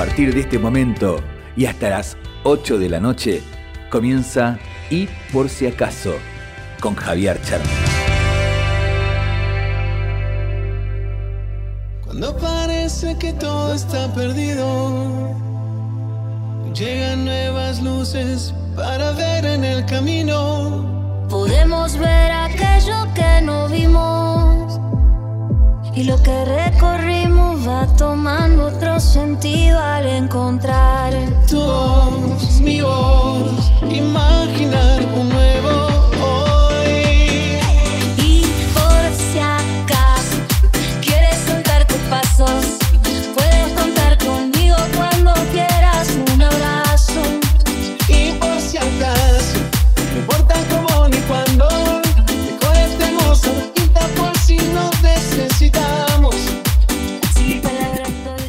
partir de este momento y hasta las 8 de la noche comienza Y por si acaso con Javier Charm. Cuando parece que todo está perdido, llegan nuevas luces para ver en el camino. Podemos ver aquello que no vimos y lo que recorrimos va tomando otro sentido al encontrar. Tu voz, mi voz, imaginar un nuevo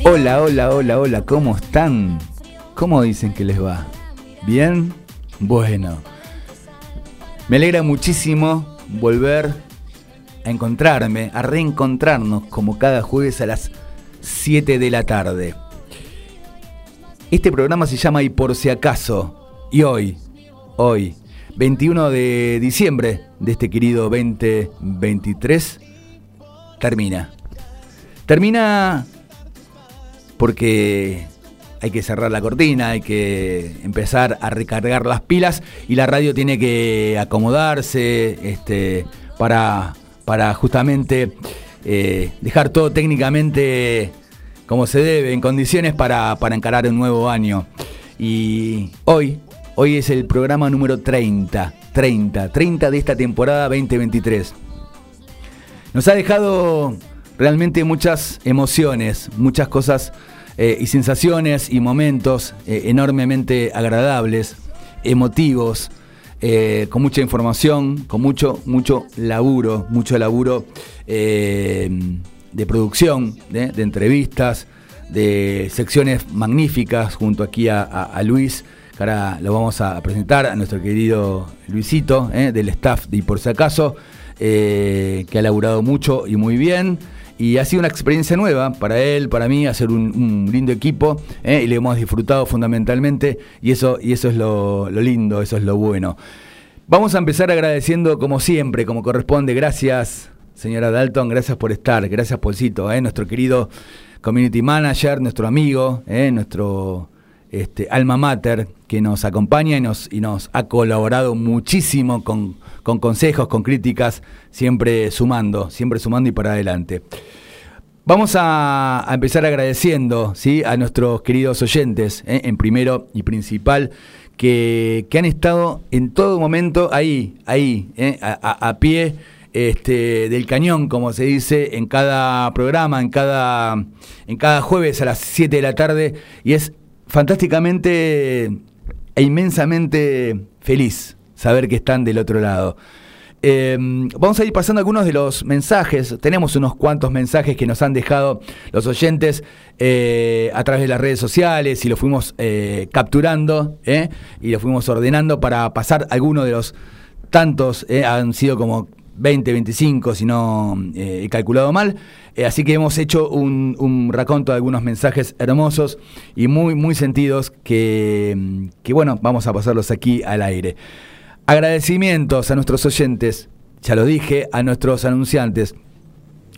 Hola, hola, hola, hola, ¿cómo están? ¿Cómo dicen que les va? ¿Bien? Bueno. Me alegra muchísimo volver a encontrarme, a reencontrarnos como cada jueves a las 7 de la tarde. Este programa se llama Y por si acaso. Y hoy, hoy, 21 de diciembre de este querido 2023, termina. Termina porque hay que cerrar la cortina, hay que empezar a recargar las pilas y la radio tiene que acomodarse este, para, para justamente eh, dejar todo técnicamente como se debe, en condiciones para, para encarar un nuevo año. Y hoy, hoy es el programa número 30, 30, 30 de esta temporada 2023. Nos ha dejado realmente muchas emociones, muchas cosas eh, y sensaciones y momentos eh, enormemente agradables, emotivos, eh, con mucha información, con mucho, mucho laburo, mucho laburo de producción, de entrevistas, de secciones magníficas junto aquí a, a- Luis, que ahora lo vamos a presentar, a nuestro querido Luisito, del staff de Y por si acaso, que ha laburado mucho y muy bien. Y ha sido una experiencia nueva para él, para mí, hacer un, un lindo equipo ¿eh? y le hemos disfrutado fundamentalmente y eso, y eso es lo, lindo, eso es lo bueno. Vamos a empezar agradeciendo como siempre, como corresponde. Gracias, señora Dalton, gracias por estar, gracias Polcito, ¿eh? nuestro querido community manager, nuestro amigo, ¿eh? nuestro este, alma mater que nos acompaña y nos, y nos ha colaborado muchísimo con, con consejos, con críticas, siempre sumando, siempre sumando y para adelante. Vamos a, empezar agradeciendo ¿sí? a nuestros queridos oyentes, ¿eh? en primero y principal, que, que han estado en todo momento ahí, ahí, ¿eh? a pie este, del cañón, como se dice, en cada programa, en cada, en cada jueves a las 7 de la tarde, y es fantásticamente e inmensamente feliz saber que están del otro lado. Eh, vamos a ir pasando algunos de los mensajes. Tenemos unos cuantos mensajes que nos han dejado los oyentes eh, a través de las redes sociales y lo fuimos eh, capturando ¿eh? y lo fuimos ordenando para pasar algunos de los tantos. Han sido como 20, 25, si no eh, he calculado mal. Eh, así que hemos hecho un, un raconto de algunos mensajes hermosos y muy, muy sentidos que, que, bueno, vamos a pasarlos aquí al aire. Agradecimientos a nuestros oyentes, ya lo dije, a nuestros anunciantes,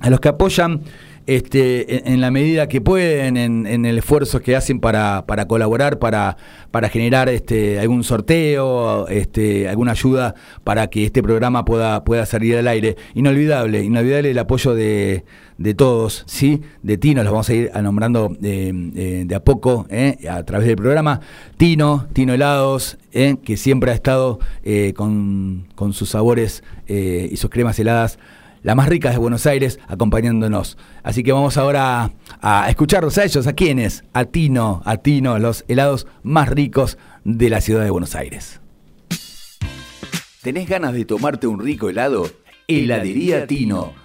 a los que apoyan este, en, la medida que pueden, en, el esfuerzo que hacen para, para colaborar, para, para generar este, algún sorteo, este, alguna ayuda para que este programa pueda, pueda salir al aire. Inolvidable, inolvidable el apoyo de, de todos, ¿sí? De Tino, los vamos a ir nombrando de, de- de a poco, ¿eh? a través del programa. Tino, Tino Helados, ¿eh? que siempre ha estado eh, con, con sus sabores eh, y sus cremas heladas la más rica de Buenos Aires, acompañándonos. Así que vamos ahora a, a escucharlos a ellos, a quienes, a Tino, a Tino, los helados más ricos de la ciudad de Buenos Aires. ¿Tenés ganas de tomarte un rico helado? Heladería Tino.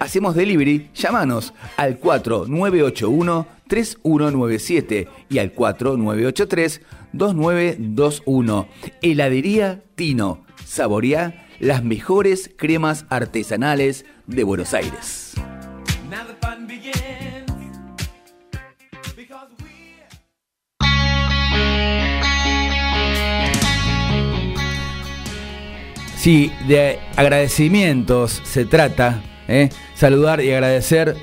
Hacemos delivery, llámanos al 4981 3197 y al 4983 2921. Heladería Tino. Saborea las mejores cremas artesanales de Buenos Aires. Sí, de agradecimientos se trata, ¿eh? saludar y agradecer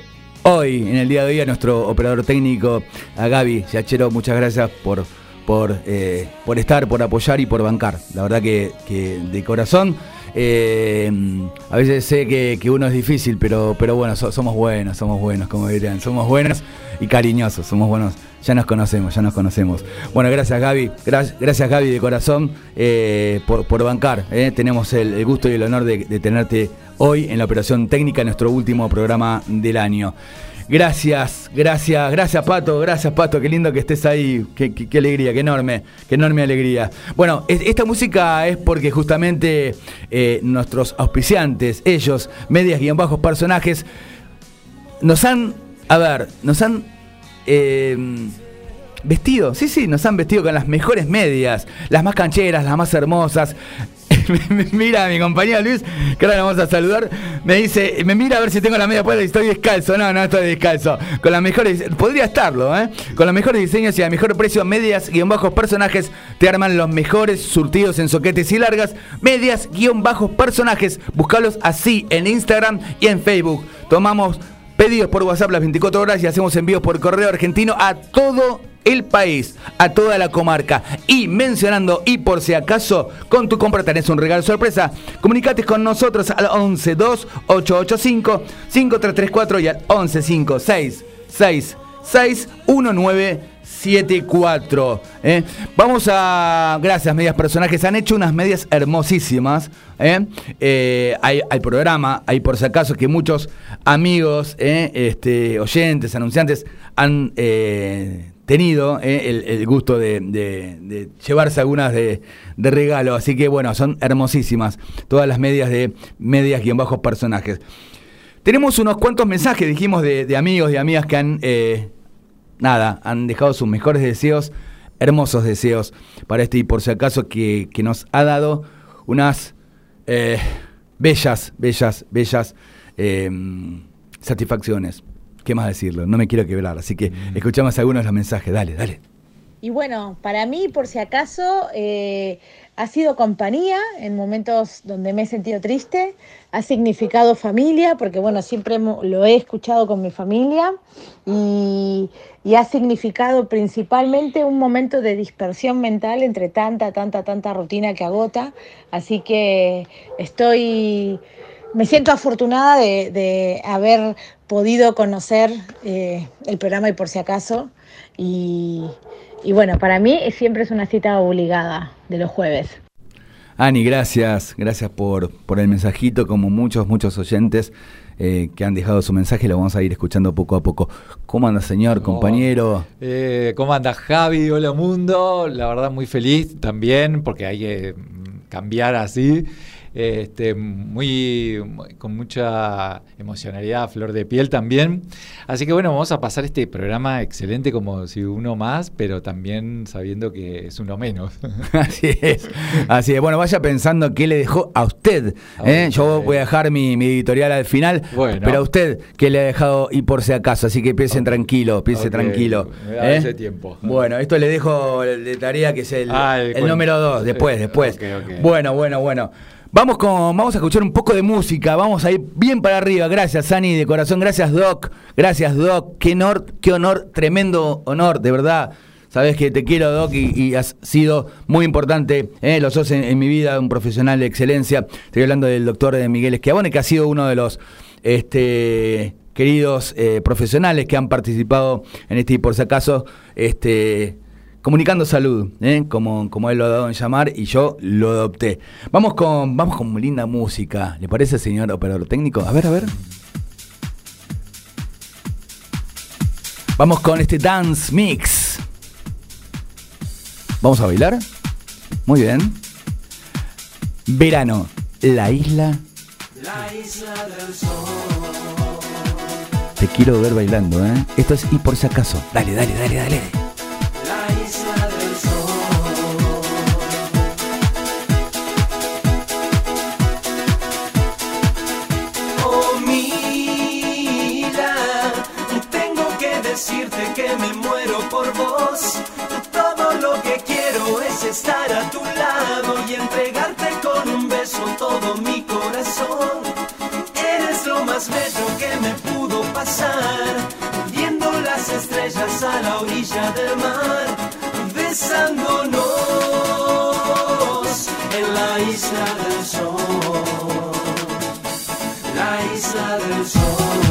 hoy, en el día de hoy, a nuestro operador técnico, a Gaby Yachero, muchas gracias por, por, eh, por estar, por apoyar y por bancar. La verdad que de corazón. Eh, a veces sé que, uno es difícil, pero, pero bueno, somos buenos, somos buenos, como dirían, somos buenos y cariñosos, somos buenos, ya nos conocemos, ya nos conocemos. Bueno, gracias Gaby, gracias Gaby de corazón eh, por, bancar, eh. tenemos el, gusto y el honor de tenerte hoy en la operación técnica, nuestro último programa del año. Gracias, gracias, gracias Pato, gracias Pato, qué lindo que estés ahí, qué, alegría, qué enorme, qué enorme alegría. Bueno, esta música es porque justamente eh, nuestros auspiciantes, ellos, medias guion bajos personajes, nos han, a ver, nos han eh, vestido, sí, sí, nos han vestido con las mejores medias, las más cancheras, las más hermosas, mira mi compañero Luis, que ahora le vamos a saludar, me dice, me mira a ver si tengo la media puesta y estoy descalzo. No, no estoy descalzo. Con las mejores, podría estarlo, ¿eh? Con los mejores diseños y a mejor precio, medias guion bajos personajes te arman los mejores surtidos en soquetes y largas. Medias guion bajos personajes, buscalos así en Instagram y en Facebook. Tomamos pedidos por WhatsApp las 24 horas y hacemos envíos por correo argentino a todo el país, a toda la comarca. Y mencionando, y por si acaso, con tu compra tenés un regalo sorpresa, comunicate con nosotros al 112 885 5334 y al 1156 666 1974. ¿eh? Vamos a. Gracias, medias personajes. Han hecho unas medias hermosísimas. ¿eh? Eh, hay, programa, hay por si acaso que muchos amigos, este, oyentes, anunciantes han tenido eh, el, gusto de, llevarse algunas de, regalo. Así que bueno, son hermosísimas todas las medias de medias guion bajos personajes. Tenemos unos cuantos mensajes, dijimos, de, amigos y amigas que han, eh, nada, han dejado sus mejores deseos, hermosos deseos para este y por si acaso que, nos ha dado unas eh, bellas, bellas, bellas satisfacciones. ¿Qué más decirlo? No me quiero quebrar, así que mm. escuchamos algunos de los mensajes. Dale, dale. Y bueno, para mí, por si acaso, eh, ha sido compañía en momentos donde me he sentido triste, ha significado familia, porque bueno, siempre lo he escuchado con mi familia, y, y, ha significado principalmente un momento de dispersión mental entre tanta, tanta, tanta rutina que agota. Así que estoy me siento afortunada de, haber podido conocer eh, el programa y por si acaso. Y, bueno, para mí siempre es una cita obligada de los jueves. Ani, gracias, gracias por, por el mensajito, como muchos, muchos oyentes eh, que han dejado su mensaje, lo vamos a ir escuchando poco a poco. ¿Cómo anda, señor, compañero? Eh, ¿Cómo anda, Javi? Hola, mundo. La verdad, muy feliz también, porque hay que cambiar así este, muy, con mucha emocionalidad, flor de piel también. Así que bueno, vamos a pasar este programa excelente como si uno más, pero también sabiendo que es uno menos. Así es, así es. Bueno, vaya pensando qué le dejó a usted. ¿eh? Yo voy a dejar mi, editorial al final, pero a usted qué le ha dejado y por si acaso, así que piensen tranquilo, piense tranquilo. ¿eh? ese tiempo. Bueno, esto le dejo de tarea que es el, ah, el, número dos, después, después. Bueno, bueno, bueno. Vamos, con, vamos a escuchar un poco de música, vamos a ir bien para arriba. Gracias, Sani, de corazón. Gracias, Doc. Gracias, Doc. Qué honor, qué honor, tremendo honor, de verdad. Sabes que te quiero, Doc, y, has sido muy importante, eh, lo sos en, mi vida, un profesional de excelencia. Estoy hablando del doctor Miguel Esquiabone, que ha sido uno de los este, queridos eh, profesionales que han participado en este y por si acaso, este, comunicando salud, ¿eh? como, como él lo ha dado en llamar y yo lo adopté. Vamos con, vamos con linda música, ¿le parece, señor operador técnico? A ver, a ver. Vamos con este dance mix. ¿Vamos a bailar? Muy bien. Verano, la isla. La isla del sol. Te quiero ver bailando, ¿eh? Esto es y por si acaso. Dale, dale, dale, dale. Estar a tu lado y entregarte con un beso todo mi corazón. Eres lo más bello que me pudo pasar, viendo las estrellas a la orilla del mar, besándonos en la isla del sol. La isla del sol.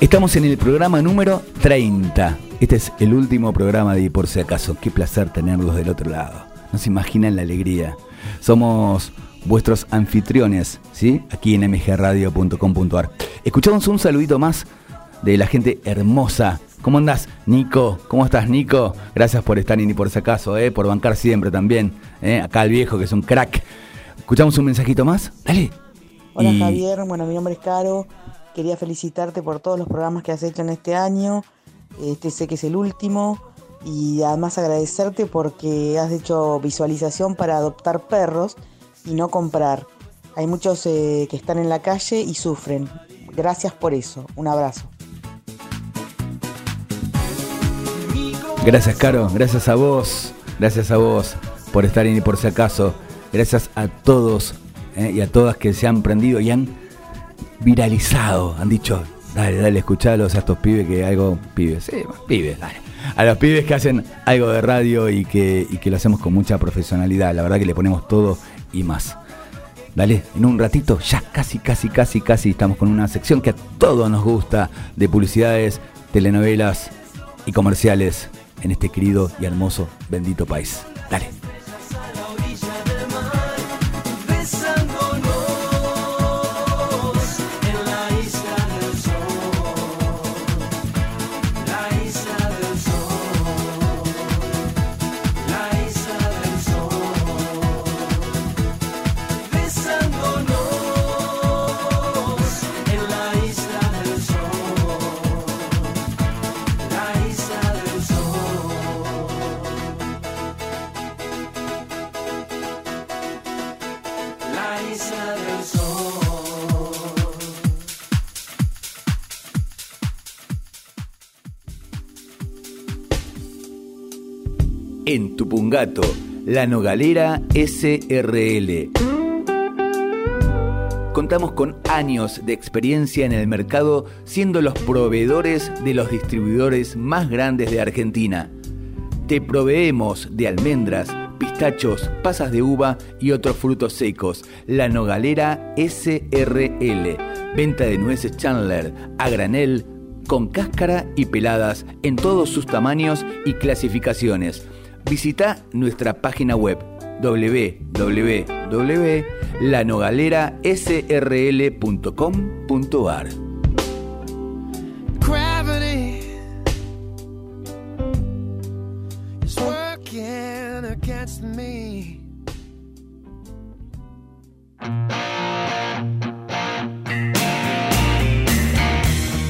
Estamos en el programa número 30. Este es el último programa de Y por si acaso. Qué placer tenerlos del otro lado. No se imaginan la alegría. Somos vuestros anfitriones, ¿sí? Aquí en mgradio.com.ar. Escuchamos un saludito más de la gente hermosa. ¿Cómo andás, Nico? ¿Cómo estás, Nico? Gracias por estar en Y por si acaso, ¿eh? Por bancar siempre también. ¿eh? Acá el viejo, que es un crack. ¿Escuchamos un mensajito más? Dale. Hola Y- Javier, bueno, mi nombre es Caro. Quería felicitarte por todos los programas que has hecho en este año. Este sé que es el último. Y además agradecerte porque has hecho visualización para adoptar perros y no comprar. Hay muchos eh, que están en la calle y sufren. Gracias por eso. Un abrazo. Gracias, Caro. Gracias a vos. Gracias a vos por estar y por si acaso. Gracias a todos eh, y a todas que se han prendido y han viralizado. Han dicho, dale, dale, escuchalos a estos pibes que algo. Pibes, sí, pibes, dale. A los pibes que hacen algo de radio y que, y que lo hacemos con mucha profesionalidad. La verdad que le ponemos todo y más. Dale, en un ratito, ya casi, casi, casi, casi estamos con una sección que a todos nos gusta de publicidades, telenovelas y comerciales en este querido y hermoso, bendito país. Dale. En Tupungato, La Nogalera SRL. Contamos con años de experiencia en el mercado siendo los proveedores de los distribuidores más grandes de Argentina. Te proveemos de almendras, pistachos, pasas de uva y otros frutos secos. La Nogalera SRL. Venta de nueces Chandler a granel, con cáscara y peladas en todos sus tamaños y clasificaciones. Visita nuestra página web www.lanogalerasrl.com.ar.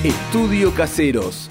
Estudio Caseros.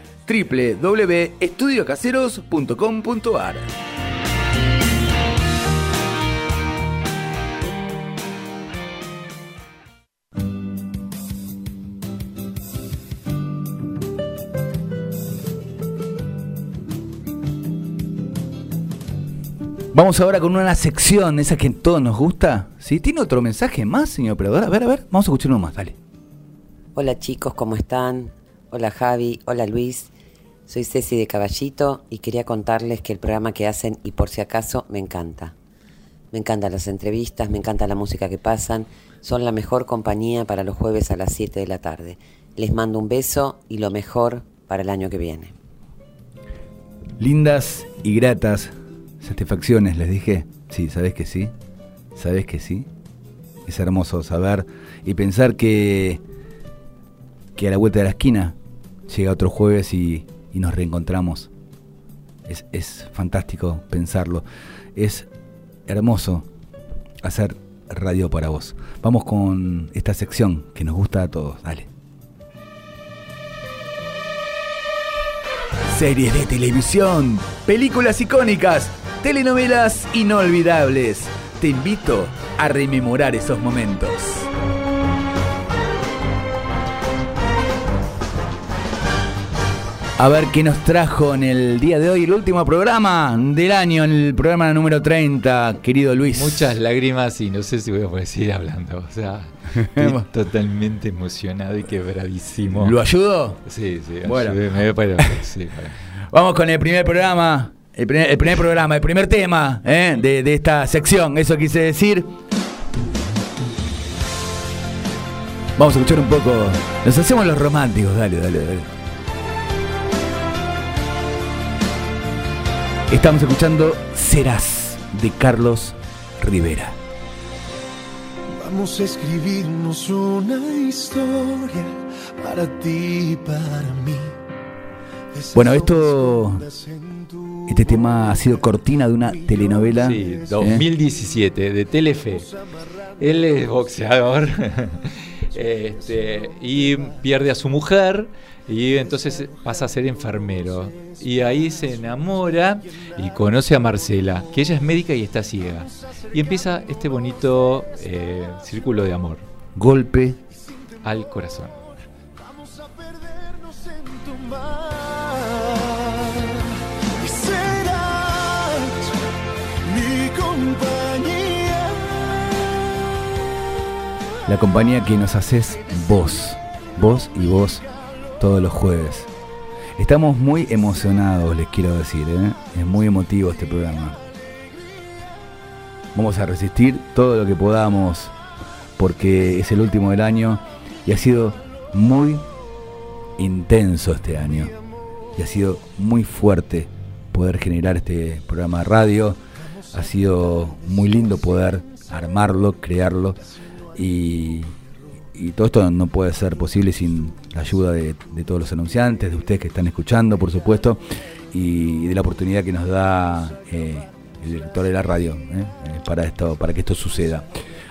www.estudiocaseros.com.ar. Vamos ahora con una sección, esa que todos nos gusta. ¿Sí? ¿Tiene otro mensaje más, señor operador? A ver, a ver, vamos a escuchar uno más, dale. Hola chicos, ¿cómo están? Hola Javi, hola Luis. Soy Ceci de Caballito y quería contarles que el programa que hacen y por si acaso me encanta. Me encantan las entrevistas, me encanta la música que pasan. Son la mejor compañía para los jueves a las 7 de la tarde. Les mando un beso y lo mejor para el año que viene. Lindas y gratas satisfacciones, les dije. Sí, ¿sabes que sí? ¿Sabes que sí? Es hermoso saber y pensar que, que a la vuelta de la esquina llega otro jueves y, y nos reencontramos. Es, es fantástico pensarlo. Es hermoso hacer radio para vos. Vamos con esta sección que nos gusta a todos. Dale. Series de televisión, películas icónicas, telenovelas inolvidables. Te invito a rememorar esos momentos. A ver qué nos trajo en el día de hoy, el último programa del año, el programa número 30, querido Luis. Muchas lágrimas y no sé si voy a poder seguir hablando. O sea, estoy totalmente emocionado y quebradísimo. ¿Lo ayudó? Sí, sí. Bueno. ayúdeme, pero- sí. Vamos con el primer programa, el primer, el primer programa, el primer tema ¿eh? de, de esta sección, eso quise decir. Vamos a escuchar un poco, nos hacemos los románticos, dale, dale, dale. Estamos escuchando Serás de Carlos Rivera. Vamos a escribirnos una historia para ti y para mí. Bueno, esto, este tema ha sido cortina de una telenovela. Sí, ¿eh? 2017, de Telefe. Él es boxeador este, y pierde a su mujer y entonces pasa a ser enfermero. Y ahí se enamora y conoce a Marcela, que ella es médica y está ciega. Y empieza este bonito eh, círculo de amor Golpe al corazón. Y serás mi compañía. La compañía que nos haces vos, vos y vos todos los jueves. Estamos muy emocionados, les quiero decir, ¿eh? es muy emotivo este programa. Vamos a resistir todo lo que podamos porque es el último del año y ha sido muy intenso este año y ha sido muy fuerte poder generar este programa de radio. Ha sido muy lindo poder armarlo, crearlo y, y todo esto no puede ser posible sin la ayuda de, todos los anunciantes, de ustedes que están escuchando, por supuesto, y de la oportunidad que nos da eh, el director de la radio, ¿eh? Para, esto, para que esto suceda.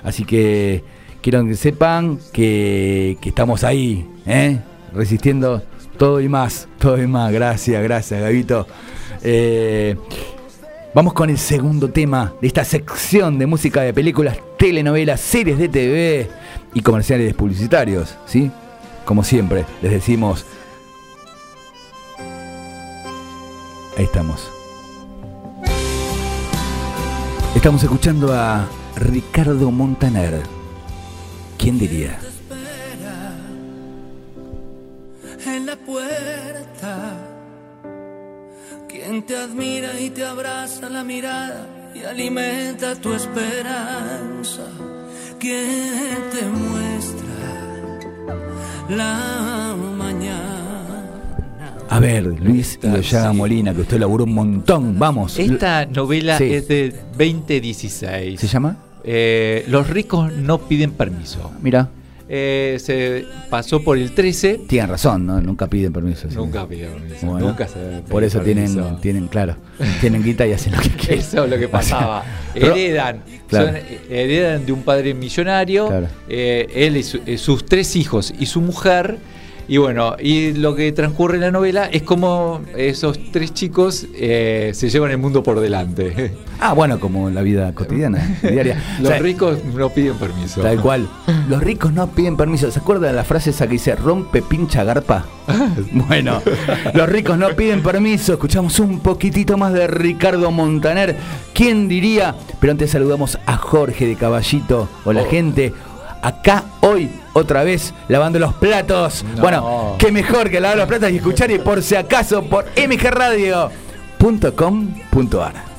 Así que quiero que sepan que, estamos ahí, ¿eh? resistiendo todo y más, todo y más. Gracias, gracias, Gabito. Eh, vamos con el segundo tema de esta sección de música de películas, telenovelas, series de TV y comerciales publicitarios, ¿sí? Como siempre, les decimos. Ahí estamos. Estamos escuchando a Ricardo Montaner. ¿Quién diría? en la puerta. Quien te admira y te abraza la mirada y alimenta tu esperanza. Quien te muestra la mañana. A ver, Luis y Ollaga Molina, que usted laburó un montón. Vamos. Esta novela Sí. es de 2016. ¿Se llama? Eh, los ricos no piden permiso. Mira, Eh, se pasó por el 13. tienen razón, ¿no? Nunca piden permiso. sí. Nunca piden permiso. Bueno, nunca se por eso permiso. tienen, tienen, claro, tienen guita y hacen lo que quieren. Eso es lo que pasaba. Heredan, Claro. son- heredan de un padre millonario, Claro. eh, él y su- eh, sus tres hijos y su mujer. Y bueno, y lo que transcurre en la novela es como esos tres chicos eh, se llevan el mundo por delante. Ah, bueno, como en la vida cotidiana, diaria. O Los sea, ricos no piden permiso. Tal cual. Los ricos no piden permiso. ¿Se acuerdan de la frase esa que dice rompe pincha garpa? Bueno, los ricos no piden permiso. Escuchamos un poquitito más de Ricardo Montaner. ¿Quién diría? Pero antes saludamos a Jorge de Caballito. Hola, Oh. gente. Acá hoy, otra vez, lavando los platos. No. Bueno, qué mejor que lavar los platos y escuchar y por si acaso por mgradio.com.ar.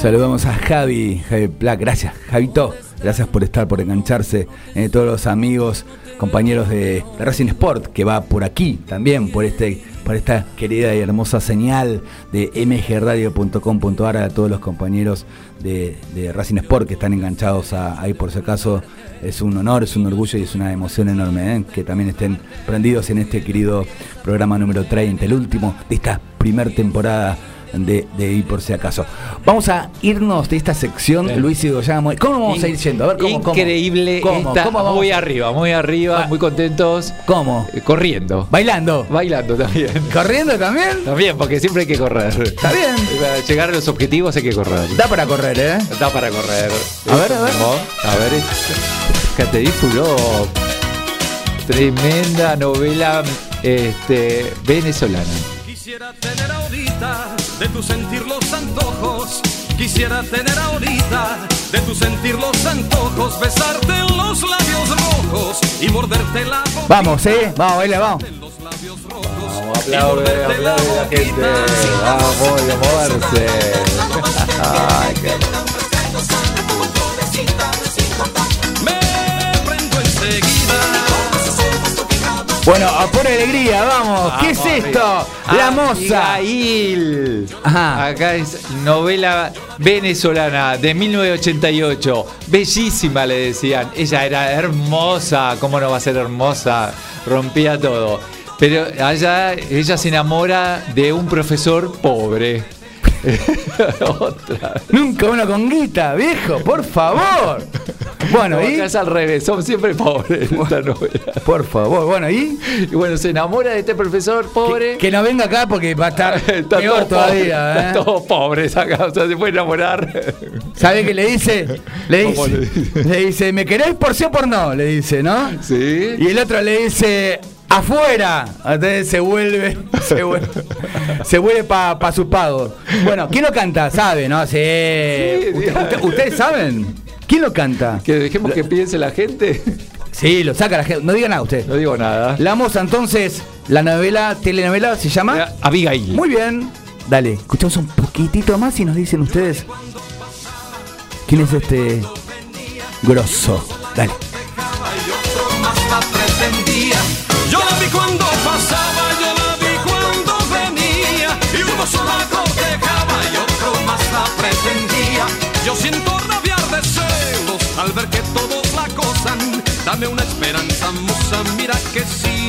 Saludamos a Javi, Javi Black, gracias Javito, gracias por estar, por engancharse, eh, todos los amigos, compañeros de, Racing Sport, que va por aquí también, por este por esta querida y hermosa señal de mgradio.com.ar a todos los compañeros de, Racing Sport que están enganchados ahí por si acaso. Es un honor, es un orgullo y es una emoción enorme ¿eh? que también estén prendidos en este querido programa número 30, el último de esta primer temporada de, de Ir por si acaso. Vamos a irnos de esta sección. Luis y Goyamo. ¿Cómo vamos a ir yendo? A ver, ¿cómo? Increíble. ¿Cómo? muy arriba, muy arriba, muy contentos. ¿Cómo? Eh, corriendo. ¿Bailando? Bailando también. ¿Corriendo también? También, porque siempre hay que correr. Está bien. Para llegar a los objetivos hay que correr. Da para correr, ¿eh? Da para correr. A ver, a ver. A ver, Caterífulo. Tremenda novela este, venezolana. Quisiera tener ahorita de tu sentir los antojos. Quisiera tener ahorita de tu sentir los antojos. Besarte en los labios rojos y morderte la boca. Vamos, ¿eh? Vamos, baila, vamos. Los labios rojos. Vamos, aplaude, aplaude la gente. Vamos, y a moverse. Ay, qué Bueno, a por alegría, vamos. ¿Qué es esto? La moza. Abigail. Ajá. Acá es novela venezolana de 1988. Bellísima le decían. Ella era hermosa. ¿Cómo no va a ser hermosa? Rompía todo. Pero allá ella se enamora de un profesor pobre. Otra. Nunca uno con guita, viejo, por favor. Bueno, No, ¿y? es al revés, son siempre pobres en esta novela. Por favor, bueno, ¿y? Y bueno, se enamora de este profesor pobre. Que, que no venga acá porque va a estar Está peor todo pobre, todavía, Están ¿eh? todos pobres acá, o sea, se puede enamorar. ¿Sabe qué le dice? Le ¿Cómo dice, le dice? le dice, ¿me querés por sí o por no? Le dice, ¿no? Sí. Y el otro le dice, afuera. Entonces se vuelve, se vuelve, se vuelve para su pago. Bueno, ¿quién lo canta? ¿Sabe, no? Sí, sí. usted- ¿Ustedes saben? ¿Quién lo canta? Que dejemos que piense la gente. Sí, lo saca la gente. No diga nada usted. No digo nada. La moza, entonces, la novela, telenovela, ¿se llama? Abigail. Muy bien. Dale, escuchamos un poquitito más y nos dicen ustedes quién es este grosso. Dale. cuando pasaba, yo la vi cuando venía. Y uno sola cotejaba y otro más la pretendía. Yo siento rabia de celos al ver que todos la gozan. Dame una esperanza, musa, mira que sí.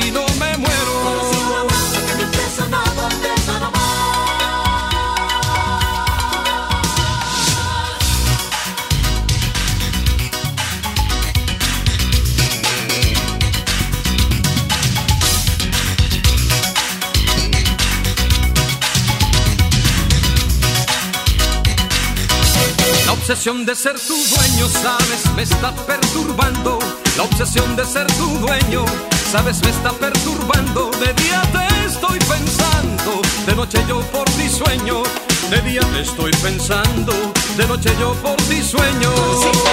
Obsesión de ser tu dueño, sabes, me está perturbando. La obsesión de ser tu dueño, sabes, me está perturbando. De día te estoy pensando, de noche yo por ti sueño. De día te estoy pensando, de noche yo por ti sueño. Me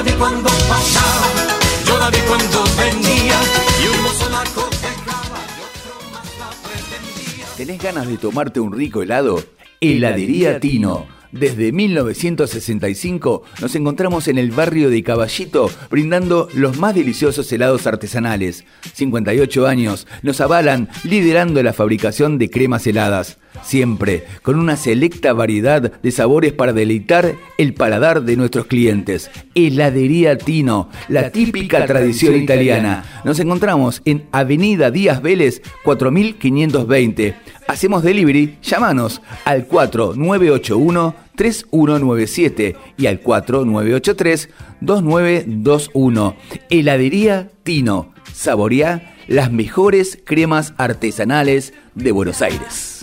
la vi cuando pasaba, yo la vi cuando venía y un mozo la cotejaba y otro más la pretendía. ¿Tenés ganas de tomarte un rico helado? Heladería Tino. Desde 1965 nos encontramos en el barrio de Caballito brindando los más deliciosos helados artesanales. 58 años nos avalan liderando la fabricación de cremas heladas. Siempre con una selecta variedad de sabores para deleitar el paladar de nuestros clientes. Heladería Tino, la típica tradición italiana. Nos encontramos en Avenida Díaz Vélez 4520. Hacemos delivery, llámanos al 4981-3197 y al 4983-2921. Heladería Tino. Saborea las mejores cremas artesanales de Buenos Aires.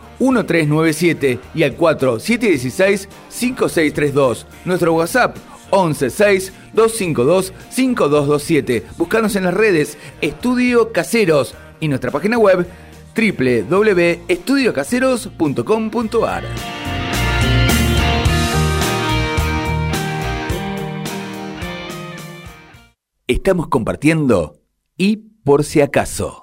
4734-1397 y al 4716-5632. Nuestro WhatsApp 116-252-5227. Buscanos en las redes Estudio Caseros y nuestra página web www.estudiocaseros.com.ar. Estamos compartiendo y por si acaso.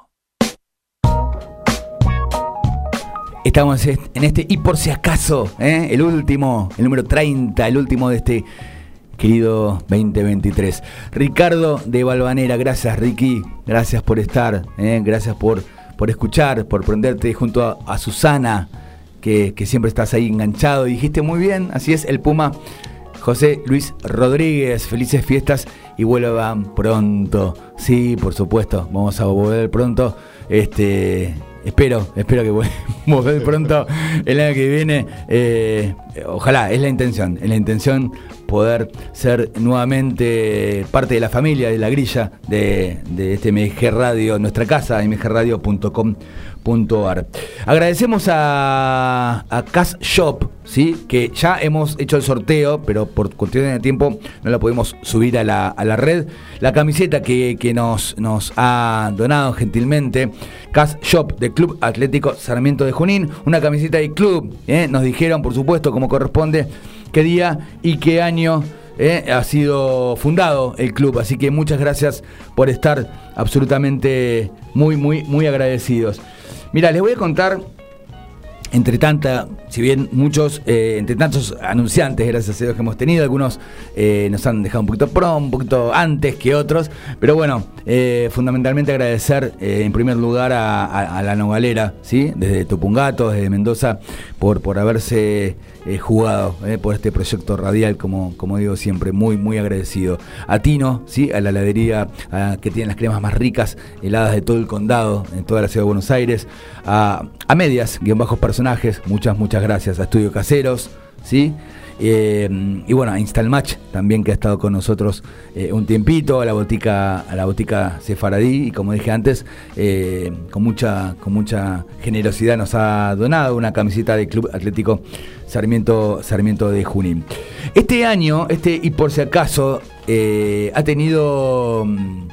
Estamos en este y por si acaso, ¿eh? el último, el número 30, el último de este querido 2023. Ricardo de Balvanera, gracias Ricky, gracias por estar, ¿eh? gracias por, por escuchar, por prenderte junto a, a Susana, que, que siempre estás ahí enganchado. Dijiste muy bien, así es, el Puma José Luis Rodríguez, felices fiestas y vuelvan pronto. Sí, por supuesto, vamos a volver pronto. Este, espero, espero que volver pronto el año que viene. Eh, ojalá, es la intención, es la intención poder ser nuevamente parte de la familia, de la grilla de, de este MG Radio, nuestra casa, mgradio.com.ar. Agradecemos a, a Cash Shop, ¿sí? que ya hemos hecho el sorteo, pero por cuestiones de tiempo no la podemos subir a la, a la red. La camiseta que, que nos, nos ha donado gentilmente, Cash Shop del Club Atlético Sarmiento de Junín, una camiseta de club, ¿eh? nos dijeron por supuesto como corresponde qué día y qué año eh, ha sido fundado el club. Así que muchas gracias por estar absolutamente muy, muy, muy agradecidos. Mira, les voy a contar, entre tanta, si bien muchos, eh, entre tantos anunciantes, gracias a Dios que hemos tenido, algunos eh, nos han dejado un poquito pronto, un poquito antes que otros, pero bueno, fundamentalmente agradecer en primer lugar a, a- a la Nogalera, ¿sí? desde Tupungato, desde Mendoza, por, por haberse eh, jugado eh, por este proyecto radial, como, como digo siempre, muy, muy agradecido. A Tino, ¿sí? a la heladería que tiene las cremas más ricas, heladas de todo el condado, en toda la ciudad de Buenos Aires, a, a Medias, guion bajos personajes, muchas, muchas gracias, a Estudio Caseros, ¿sí? Eh, y bueno, a Instalmatch también que ha estado con nosotros eh, un tiempito, a la botica, a la botica Sefaradí, y como dije antes, eh, con mucha, con mucha generosidad nos ha donado una camiseta del Club Atlético Sarmiento, Sarmiento de Junín. Este año, este, y por si acaso, ha tenido mm,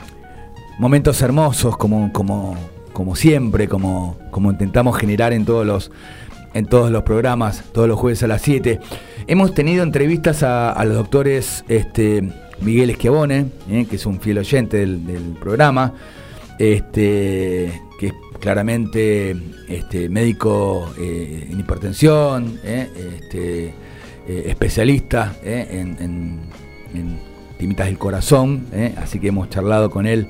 momentos hermosos como, como, como siempre, como, como intentamos generar en todos los en todos los programas, todos los jueves a las 7. Hemos tenido entrevistas a, los doctores este, Miguel Esquiabone, eh, que es un fiel oyente del, programa, este, que es claramente este, médico eh, en hipertensión, eh, este, especialista en, en, en, timitas del corazón, así que hemos charlado con él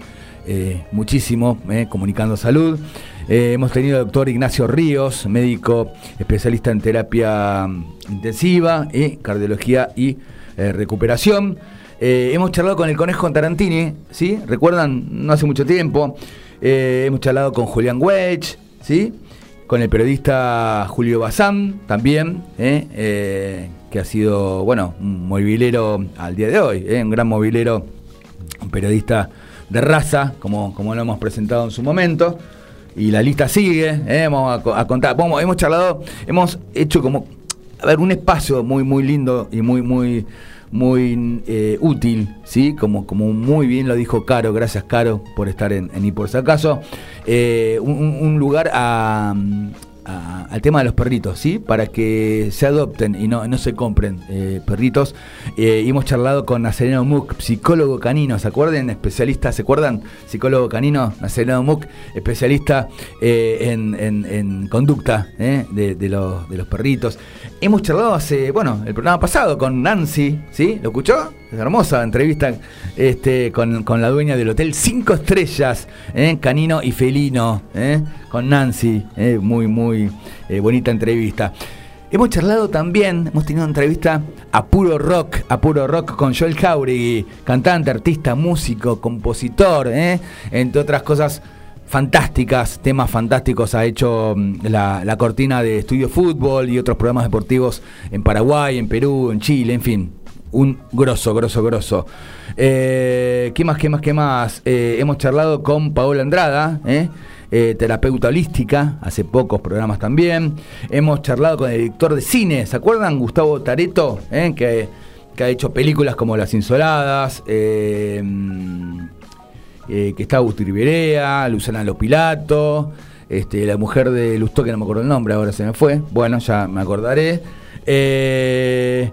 muchísimo, comunicando salud. Eh, hemos tenido al doctor Ignacio Ríos, médico especialista en terapia intensiva, y cardiología y eh, recuperación. Eh, hemos charlado con el conejo Tarantini, ¿sí? ¿Recuerdan? No hace mucho tiempo. hemos charlado con Julián Wedge, ¿sí? Con el periodista Julio Bazán también, que ha sido, bueno, un movilero al día de hoy, un gran movilero, un periodista de raza, como, como lo hemos presentado en su momento y la lista sigue, ¿eh? vamos a, contar, vamos, hemos charlado, hemos hecho como, a ver, un espacio muy, muy lindo y muy, muy, muy eh, útil, ¿sí? Como, como muy bien lo dijo Caro, gracias Caro por estar en, en Y por si acaso, eh, un, lugar a, al tema de los perritos, ¿sí? Para que se adopten y no, no se compren eh, perritos. Eh, hemos charlado con Nazareno Muc, psicólogo canino, ¿se acuerdan? Especialista, ¿se acuerdan? Psicólogo canino, Nazareno Muc, especialista eh, en, conducta de, los, de los perritos. Hemos charlado hace, bueno, el programa pasado con Nancy, ¿sí? ¿Lo escuchó? Hermosa entrevista este, con, la dueña del hotel Cinco Estrellas, ¿eh? canino y felino, ¿eh? con Nancy. ¿eh? Muy, muy bonita entrevista. Hemos charlado también, hemos tenido entrevista a puro rock, a puro rock con Joel Jauregui, cantante, artista, músico, compositor, entre otras cosas fantásticas, temas fantásticos. Ha hecho mm, la, cortina de Estudio Fútbol y otros programas deportivos en Paraguay, en Perú, en Chile, en fin un grosso, grosso, grosso. Eh, ¿Qué más, qué más, qué más? Eh, hemos charlado con Paola Andrada, ¿eh? terapeuta holística, hace pocos programas también. Hemos charlado con el director de cine, ¿se acuerdan? Gustavo Tareto, que, que, ha hecho películas como Las Insoladas, que está Agustín Riberea, Luciana Lopilato, este, la mujer de Lustó, que no me acuerdo el nombre, ahora se me fue. Bueno, ya me acordaré. Eh,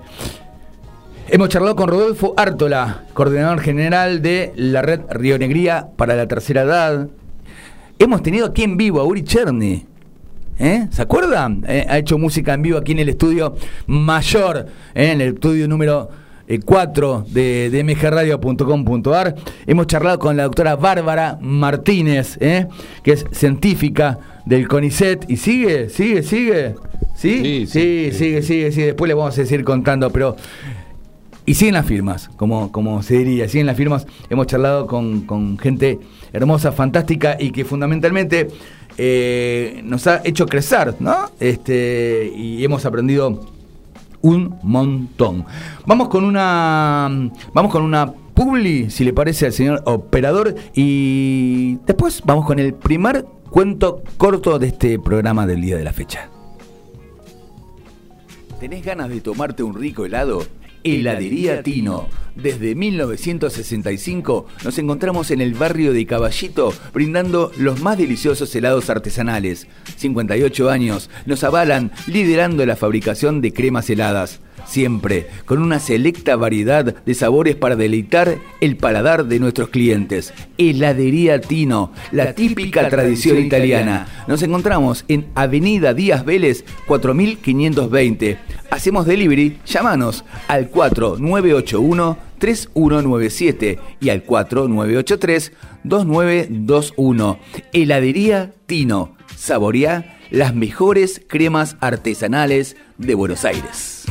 Hemos charlado con Rodolfo Ártola, coordinador general de la red Río Negría para la tercera edad. Hemos tenido aquí en vivo a Uri Cherny. ¿eh? ¿Se acuerdan? Eh, ha hecho música en vivo aquí en el estudio mayor, ¿eh? en el estudio número 4 de, de mgradio.com.ar. Hemos charlado con la doctora Bárbara Martínez, que es científica del CONICET. ¿Y sigue? ¿Sigue? ¿Sigue? ¿Sí? Sí, sí, sigue, sigue, sigue. Después le vamos a seguir contando, pero y siguen las firmas, como, como se diría, siguen las firmas. Hemos charlado con, gente hermosa, fantástica y que fundamentalmente eh, nos ha hecho crecer, ¿no? Este, y hemos aprendido un montón. Vamos con una. Vamos con una publi, si le parece al señor operador. Y después vamos con el primer cuento corto de este programa del día de la fecha. ¿Tenés ganas de tomarte un rico helado? Heladería Tino. Desde 1965 nos encontramos en el barrio de Caballito brindando los más deliciosos helados artesanales. 58 años nos avalan liderando la fabricación de cremas heladas siempre con una selecta variedad de sabores para deleitar el paladar de nuestros clientes. Heladería Tino, la típica tradición italiana. Nos encontramos en Avenida Díaz Vélez 4520. Hacemos delivery, llámanos al 4981 3197 y al 4983 2921. Heladería Tino. Saborea las mejores cremas artesanales de Buenos Aires.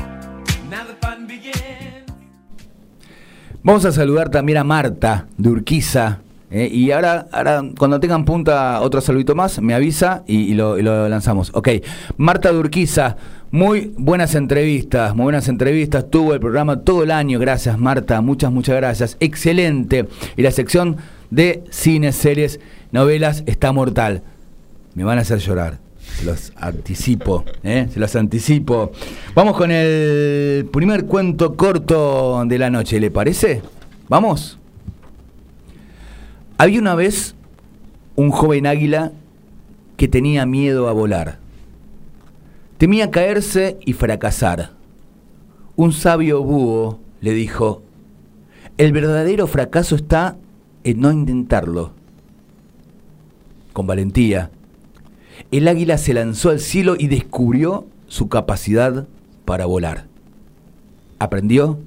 Vamos a saludar también a Marta de Urquiza. Eh, y ahora, ahora, cuando tengan punta otro saludito más, me avisa y, lo, lanzamos. Ok, Marta de muy buenas entrevistas, muy buenas entrevistas. Tuvo el programa todo el año. Gracias, Marta. Muchas, muchas gracias. Excelente. Y la sección de cines, series, novelas está mortal. Me van a hacer llorar. Se los anticipo, ¿eh? se los anticipo. Vamos con el primer cuento corto de la noche, ¿le parece? ¿Vamos? Había una vez un joven águila que tenía miedo a volar. Temía caerse y fracasar. Un sabio búho le dijo, el verdadero fracaso está en no intentarlo. Con valentía, el águila se lanzó al cielo y descubrió su capacidad para volar. Aprendió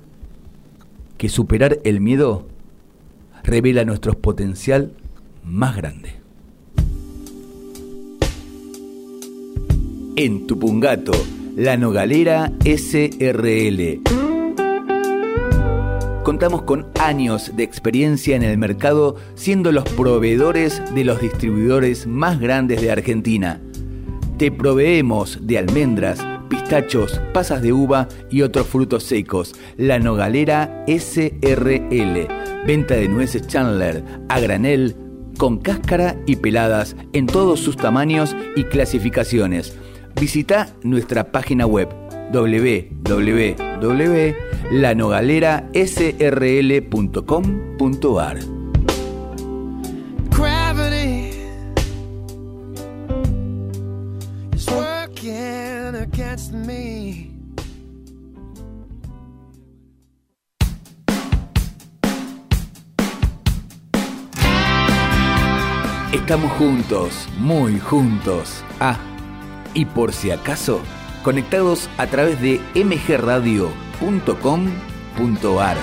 que superar el miedo revela nuestro potencial más grande. En Tupungato, la Nogalera SRL. Contamos con años de experiencia en el mercado siendo los proveedores de los distribuidores más grandes de Argentina. Te proveemos de almendras, pistachos, pasas de uva y otros frutos secos. La Nogalera SRL. Venta de nueces Chandler a granel, con cáscara y peladas en todos sus tamaños y clasificaciones visita nuestra página web www.lanogalerasrl.com.ar. Estamos juntos, muy juntos. Ah y por si acaso, conectados a través de mgradio.com.ar.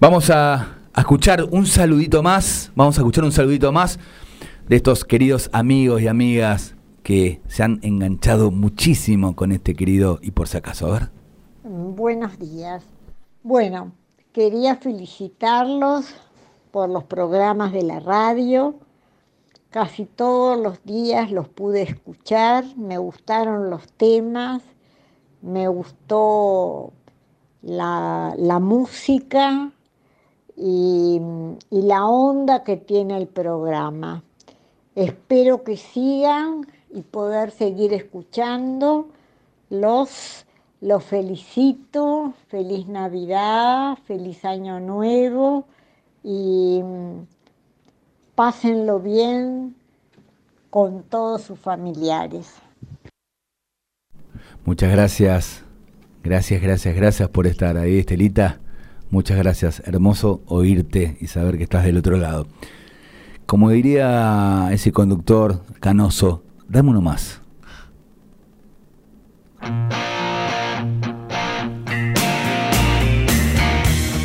Vamos a, a, escuchar un saludito más, vamos a escuchar un saludito más de estos queridos amigos y amigas que se han enganchado muchísimo con este querido y por si acaso, a ver. Buenos días. Bueno, quería felicitarlos por los programas de la radio. Casi todos los días los pude escuchar, me gustaron los temas, me gustó la, la música y, y la onda que tiene el programa. Espero que sigan y poder seguir escuchando. Los, los felicito, feliz Navidad, feliz Año Nuevo y mm, pásenlo bien con todos sus familiares. Muchas gracias, gracias, gracias, gracias por estar ahí, Estelita. Muchas gracias, hermoso oírte y saber que estás del otro lado. Como diría ese conductor canoso, Dame uno más.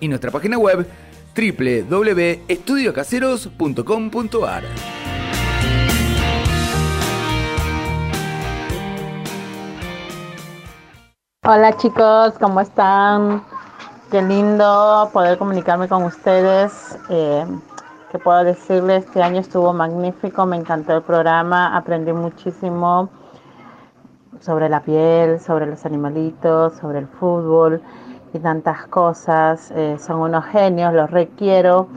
y nuestra página web www.estudiocaseros.com.ar. Hola chicos, ¿cómo están? Qué lindo poder comunicarme con ustedes. Eh, que puedo decirles, este año estuvo magnífico, me encantó el programa, aprendí muchísimo sobre la piel, sobre los animalitos, sobre el fútbol y tantas cosas. Eh, son unos genios, los requiero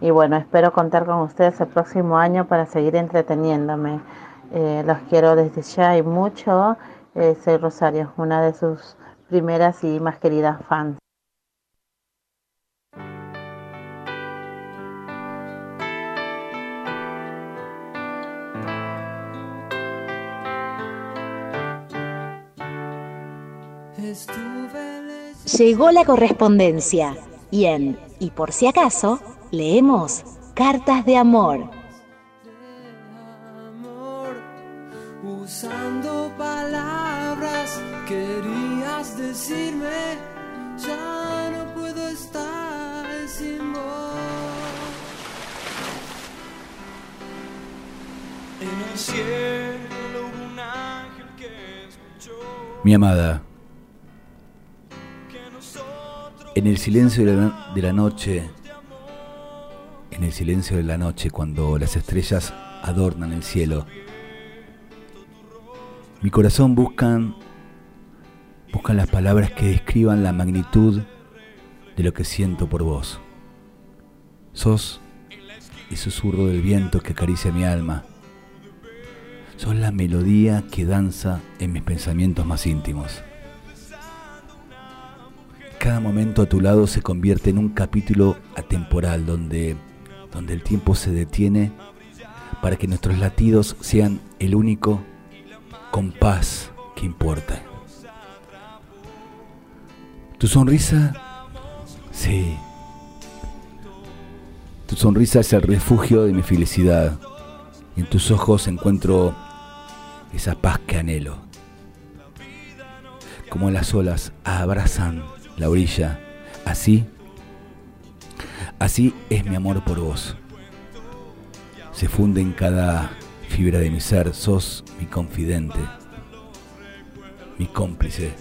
y bueno, espero contar con ustedes el próximo año para seguir entreteniéndome. Eh, los quiero desde ya y mucho. Eh, soy Rosario, una de sus primeras y más queridas fans. Llegó la correspondencia y en Y por si acaso leemos Cartas de Amor. Usando palabras querías decirme, ya no puedo estar sin vos. En el cielo un ángel que escuchó Mi amada, en el silencio de la, noche, en el silencio de la noche, cuando las estrellas adornan el cielo, mi corazón buscan, buscan las palabras que describan la magnitud de lo que siento por vos. Sos el susurro del viento que acaricia mi alma. Sos la melodía que danza en mis pensamientos más íntimos. Cada momento a tu lado se convierte en un capítulo atemporal donde, donde el tiempo se detiene para que nuestros latidos sean el único compás que importa. Tu sonrisa, sí. Tu sonrisa es el refugio de mi felicidad. En tus ojos encuentro esa paz que anhelo. Como las olas abrazan la orilla, así, así es mi amor por vos. Se funde en cada fibra de mi ser, sos mi confidente, mi cómplice,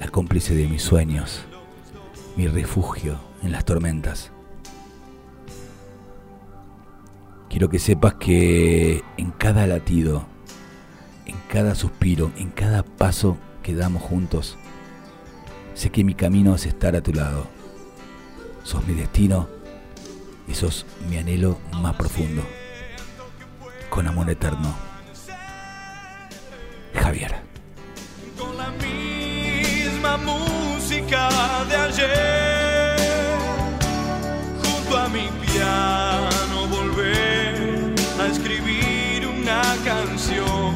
la cómplice de mis sueños, mi refugio en las tormentas. Quiero que sepas que en cada latido, en cada suspiro, en cada paso que damos juntos, sé que mi camino es estar a tu lado. Sos mi destino y sos mi anhelo más profundo. Con amor eterno. Javier. Con la misma música de ayer, junto a mi piano volver a escribir una canción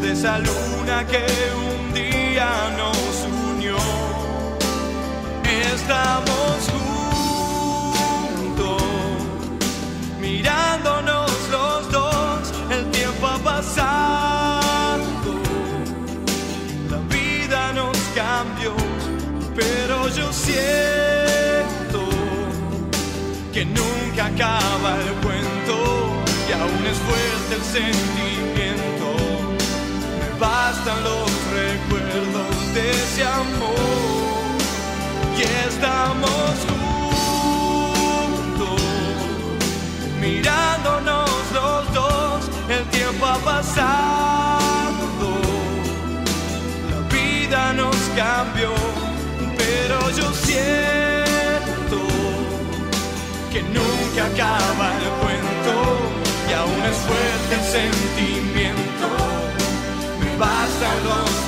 de esa luna que un día unió. Estamos juntos, mirándonos los dos, el tiempo ha pasado, la vida nos cambió, pero yo siento que nunca acaba el cuento y aún es fuerte el sentimiento. Me bastan los recuerdos de ese amor y estamos juntos, mirándonos los dos, el tiempo ha pasado, la vida nos cambió, pero yo siento que nunca acaba el cuento y aún es fuerte el sentimiento. Me bastan los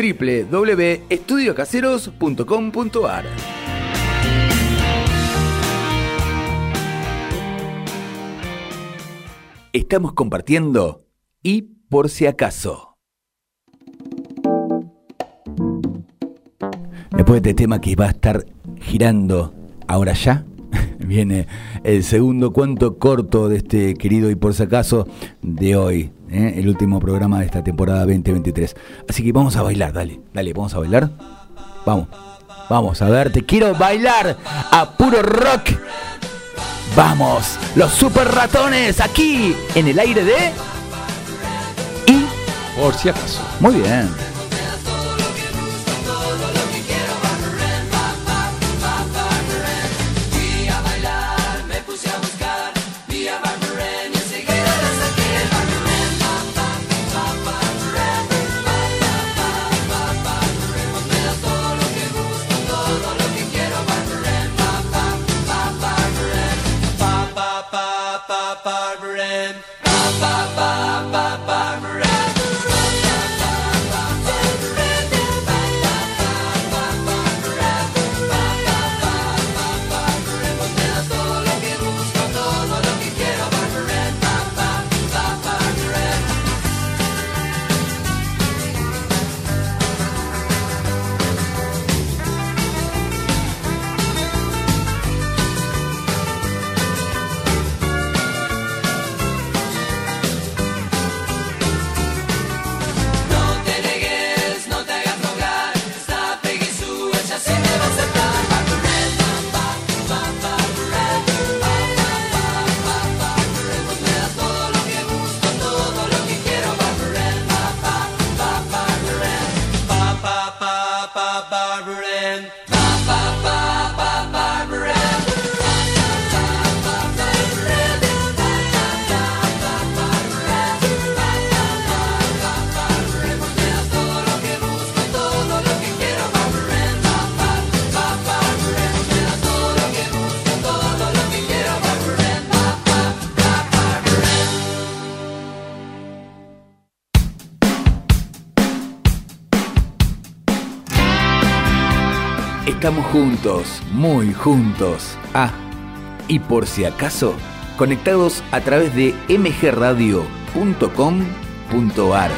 www.estudiocaseros.com.ar. Estamos compartiendo y por si acaso. Después de este tema que va a estar girando ahora ya, viene el segundo cuento corto de este querido y por si acaso de hoy, ¿eh? el último programa de esta temporada 2023. Así que vamos a bailar, dale, dale, vamos a bailar. Vamos, vamos a ver, te quiero bailar a puro rock. Vamos, los super ratones aquí en el aire de... Y Por si acaso. muy bien. Estamos juntos, muy juntos. Ah, y por si acaso, conectados a través de mgradio.com.ar.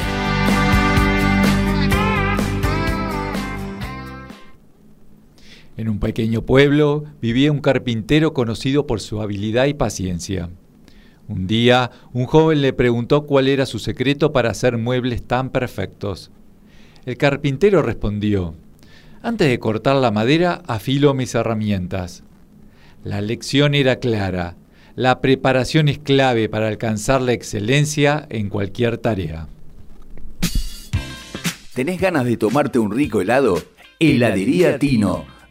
En un pequeño pueblo vivía un carpintero conocido por su habilidad y paciencia. Un día, un joven le preguntó cuál era su secreto para hacer muebles tan perfectos. El carpintero respondió, antes de cortar la madera, afilo mis herramientas. La lección era clara. La preparación es clave para alcanzar la excelencia en cualquier tarea. ¿Tenés ganas de tomarte un rico helado? Heladería Tino.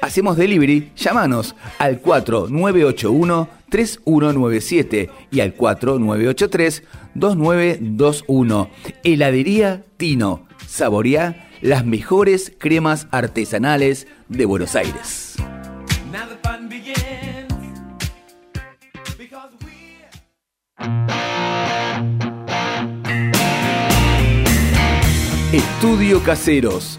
Hacemos delivery, llámanos al 4981 3197 y al 4983 2921. Heladería Tino. Saboreá las mejores cremas artesanales de Buenos Aires. Estudio Caseros.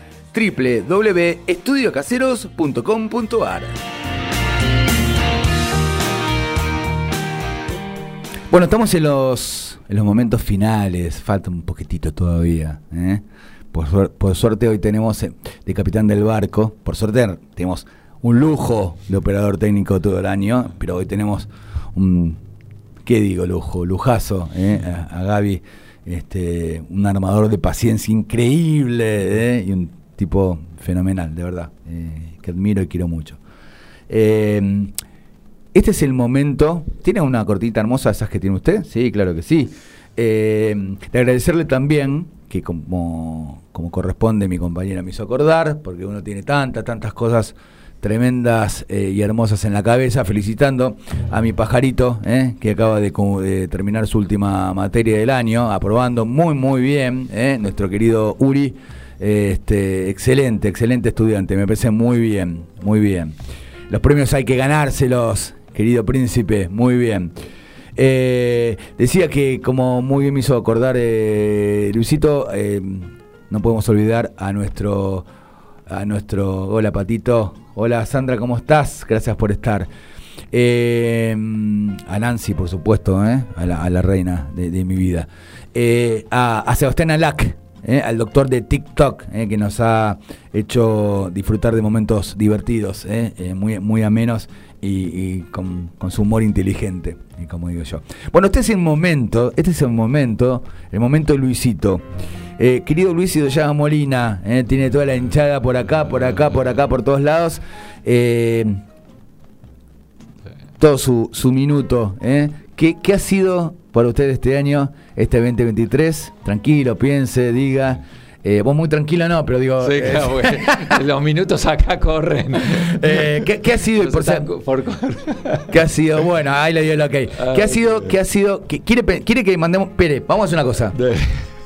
www.estudiocaseros.com.ar. Bueno, estamos en los, en los momentos finales, falta un poquitito todavía. ¿eh? Por, suer- por suerte hoy tenemos eh, de capitán del barco, por suerte tenemos un lujo de operador técnico todo el año, pero hoy tenemos un, ¿qué digo lujo? Lujazo, ¿eh? a, Gaby, este, un armador de paciencia increíble y un tipo fenomenal, de verdad, eh, que admiro y quiero mucho. Eh, este es el momento. ¿Tiene una cortita hermosa esas que tiene usted? Sí, claro que sí. Eh, de agradecerle también, que como, como corresponde mi compañera me hizo acordar, porque uno tiene tantas, tantas cosas tremendas eh, y hermosas en la cabeza, felicitando a mi pajarito, eh, que acaba de, terminar su última materia del año, aprobando muy, muy bien, nuestro querido Uri. Este, excelente, excelente estudiante, me parece muy bien, muy bien. Los premios hay que ganárselos, querido príncipe, muy bien. Eh, decía que, como muy bien me hizo acordar eh, Luisito, eh, no podemos olvidar a nuestro, a nuestro, hola Patito, hola Sandra, ¿cómo estás? Gracias por estar. Eh, a Nancy, por supuesto, ¿eh? a, la, reina de, de mi vida. Eh, a, a Sebastián Alac, eh, al doctor de TikTok, eh, que nos ha hecho disfrutar de momentos divertidos, eh, muy, muy amenos y, y con, con su humor inteligente, como digo yo. Bueno, este es el momento, este es el momento, el momento de Luisito. Querido Luis Idoyaga Molina, tiene toda la hinchada por acá, por acá, por acá, por todos lados. Todo su, su minuto. ¿Qué, qué ha sido para usted este año, este 2023? Tranquilo, piense, diga. Eh, vos muy tranquilo no, pero digo... Sí, eh, claro, porque los minutos acá corren. eh, ¿qué, qué ha sido? Por por. ¿Qué ha sido? Bueno, ahí le dio el ok. ¿Qué ha sido? ¿Qué ha sido? ¿Qué- quiere, ¿Quiere que mandemos? Pere, vamos a hacer una cosa.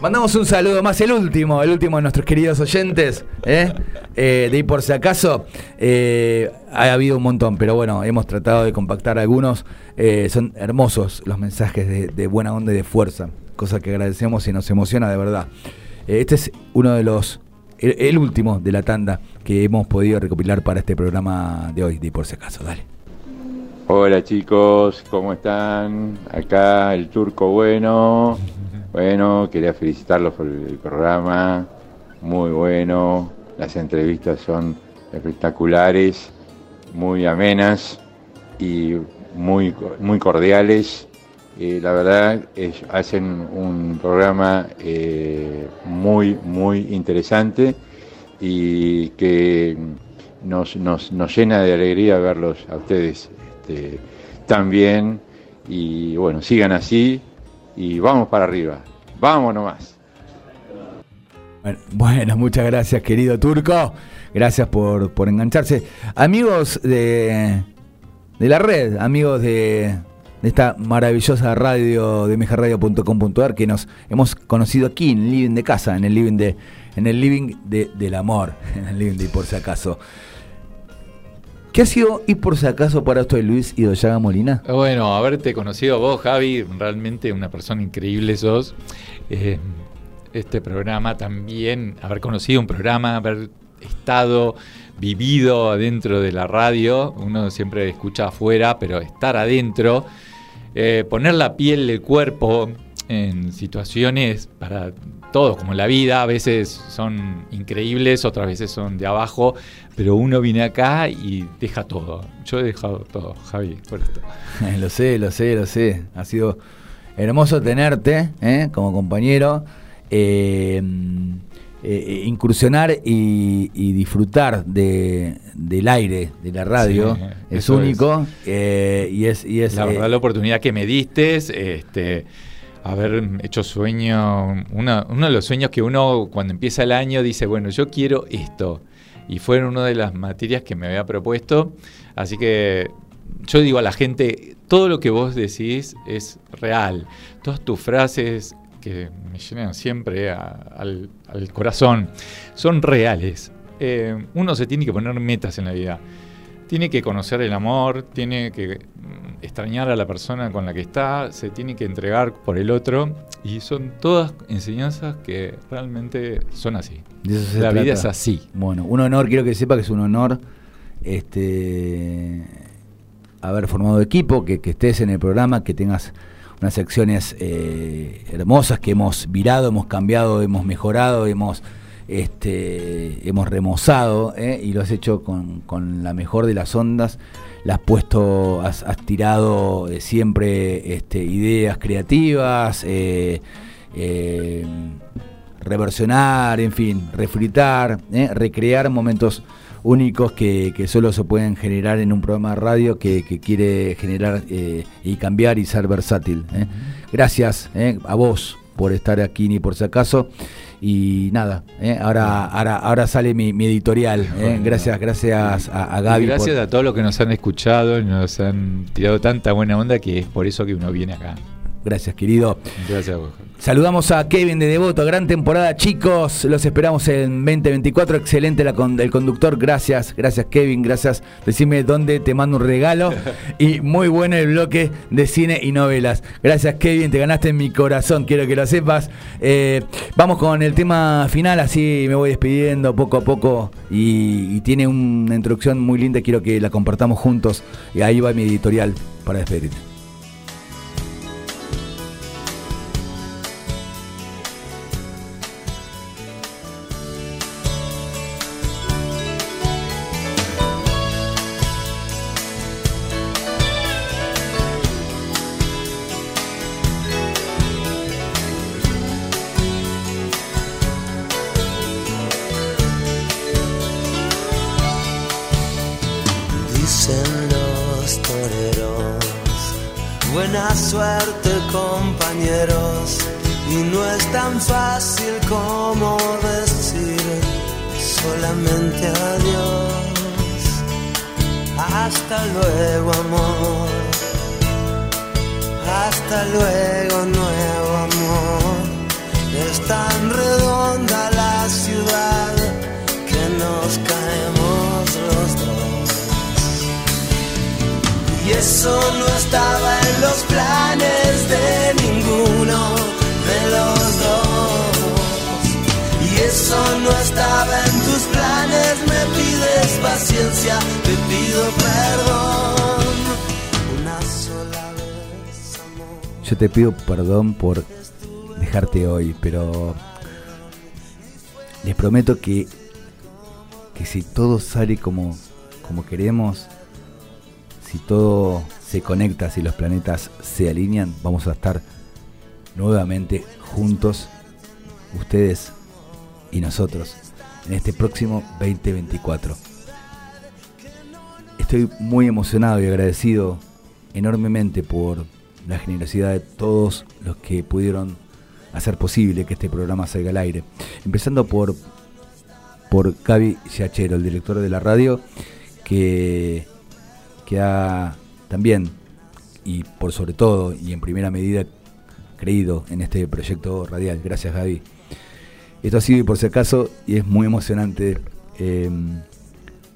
Mandamos un saludo más, el último, el último de nuestros queridos oyentes, ¿eh? Eh, de ahí por si acaso, eh, ha habido un montón, pero bueno, hemos tratado de compactar algunos. Eh, son hermosos los mensajes de, buena onda y de fuerza, cosa que agradecemos y nos emociona de verdad. Este es uno de los, el, el último de la tanda que hemos podido recopilar para este programa de hoy, de ahí por si acaso, dale. Hola chicos, ¿cómo están? Acá el turco bueno. Bueno, quería felicitarlos por el programa, muy bueno. Las entrevistas son espectaculares, muy amenas y muy, muy cordiales. Eh, la verdad, hacen un programa eh, muy, muy interesante y que nos, nos, nos llena de alegría verlos a ustedes este, tan bien. Y bueno, sigan así y vamos para arriba. Vamos nomás. Bueno, muchas gracias, querido Turco. Gracias por, por engancharse. Amigos de, de la red, amigos de, de esta maravillosa radio de mejaradio.com.ar que nos hemos conocido aquí en el living de casa, en el living de en el living de, del amor, en el living de por si acaso. ¿Qué ha sido y por si acaso para esto de Luis y Doyaga Molina? Bueno, haberte conocido vos, Javi, realmente una persona increíble sos. Eh, este programa también, haber conocido un programa, haber estado, vivido adentro de la radio, uno siempre escucha afuera, pero estar adentro, eh, poner la piel del cuerpo en situaciones para todos, como la vida, a veces son increíbles, otras veces son de abajo, pero uno viene acá y deja todo. Yo he dejado todo, Javi, por esto. lo sé, lo sé, lo sé. Ha sido hermoso tenerte ¿eh? como compañero. eh, eh, incursionar y, y disfrutar de, del aire, de la radio, Sí, es único y es, y es la verdad, la oportunidad que me diste, este, haber hecho sueño, uno de los sueños que uno cuando empieza el año dice, bueno, yo quiero esto. Y fue una de las materias que me había propuesto. Así que yo digo a la gente, todo lo que vos decís es real. Todas tus frases que me llenan siempre al corazón son reales. Eh, uno se tiene que poner metas en la vida. Tiene que conocer el amor, tiene que mm, extrañar a la persona con la que está, se tiene que entregar por el otro y son todas enseñanzas que realmente son así. de eso se la vida trata. es así. Bueno, un honor, quiero que sepa que es un honor este haber formado equipo, que, que estés en el programa, que tengas unas secciones eh, hermosas que hemos virado, hemos cambiado, hemos mejorado, hemos este hemos remozado ¿eh? y lo has hecho con, con la mejor de las ondas le has puesto has, has tirado eh, siempre este, ideas creativas eh, reversionar, en fin, refritar, recrear momentos únicos que, que solo se pueden generar en un programa de radio que, que quiere generar y cambiar y ser versátil. Gracias a vos por estar aquí ni por si acaso. Y nada, ¿eh? ahora, ahora, ahora sale mi, mi editorial. ¿eh? Gracias, gracias a, a Y Gaby. por- gracias a todos los que nos han escuchado y nos han tirado tanta buena onda que es por eso que uno viene acá. Gracias, querido. Gracias a vos. Saludamos a Kevin de Devoto, gran temporada chicos, los esperamos en 2024, excelente la con- el conductor, gracias, gracias Kevin, gracias, decime dónde te mando un regalo. Y muy bueno el bloque de cine y novelas, gracias Kevin, te ganaste en mi corazón, quiero que lo sepas, Eh, vamos con el tema final, así me voy despidiendo poco a poco. Y, y tiene una introducción muy linda, quiero que la compartamos juntos. Y ahí va mi editorial para despedirte. Eso no estaba en los planes de ninguno de los dos. Y eso no estaba en tus planes, me pides paciencia, te pido perdón. Una sola vez, amor. Yo te pido perdón por dejarte hoy, pero les prometo que, que si todo sale como, como queremos, si todo se conecta, si los planetas se alinean, vamos a estar nuevamente juntos, ustedes y nosotros, en este próximo 2024. Estoy muy emocionado y agradecido enormemente por la generosidad de todos los que pudieron hacer posible que este programa salga al aire. Empezando por, por Gaby Giachero, el director de la radio, que, que ha también, y por sobre todo, y en primera medida, creído en este proyecto radial. Gracias, Gaby. Esto ha sido, por si acaso, y es muy emocionante eh,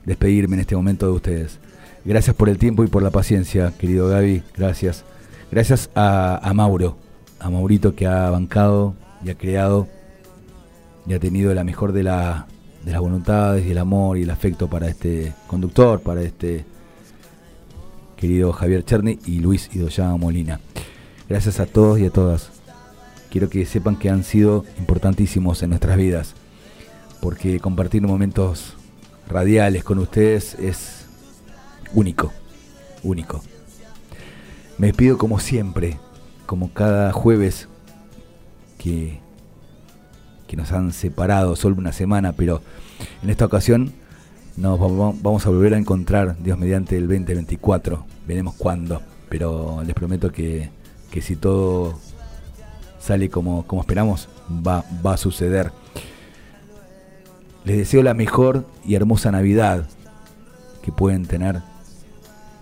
despedirme en este momento de ustedes. Gracias por el tiempo y por la paciencia, querido Gaby. Gracias. Gracias a, a Mauro, a Maurito que ha bancado y ha creado y ha tenido la mejor de, la, de las voluntades y el amor y el afecto para este conductor, para este querido Javier Cherny y Luis Idoya Molina. Gracias a todos y a todas. Quiero que sepan que han sido importantísimos en nuestras vidas, porque compartir momentos radiales con ustedes es único, único. Me despido como siempre, como cada jueves que, que nos han separado solo una semana, pero en esta ocasión nos vamos a volver a encontrar, Dios mediante, el 2024. Veremos cuándo, pero les prometo que, que si todo sale como, como esperamos, va, va a suceder. Les deseo la mejor y hermosa Navidad que pueden tener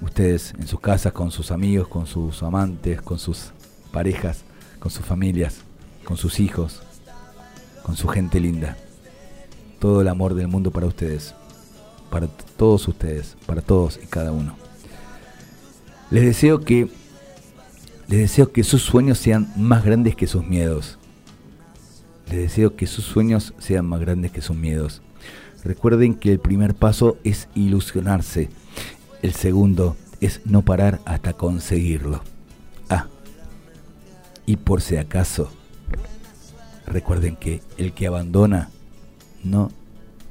ustedes en sus casas, con sus amigos, con sus amantes, con sus parejas, con sus familias, con sus hijos, con su gente linda. Todo el amor del mundo para ustedes, para todos ustedes, para todos y cada uno. Les deseo que les deseo que sus sueños sean más grandes que sus miedos. Les deseo que sus sueños sean más grandes que sus miedos. Recuerden que el primer paso es ilusionarse. El segundo es no parar hasta conseguirlo. Ah, y por si acaso, recuerden que el que abandona no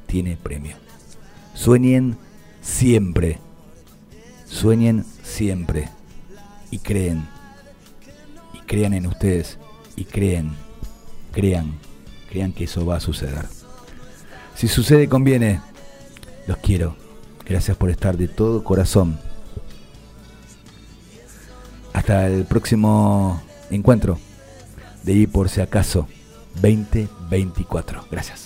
tiene premio. Sueñen siempre. Sueñen siempre. Y creen. Y crean en ustedes. Y creen. Crean. Crean que eso va a suceder. Si sucede, conviene. Los quiero. Gracias por estar de todo corazón. Hasta el próximo encuentro de I por si acaso 2024. Gracias.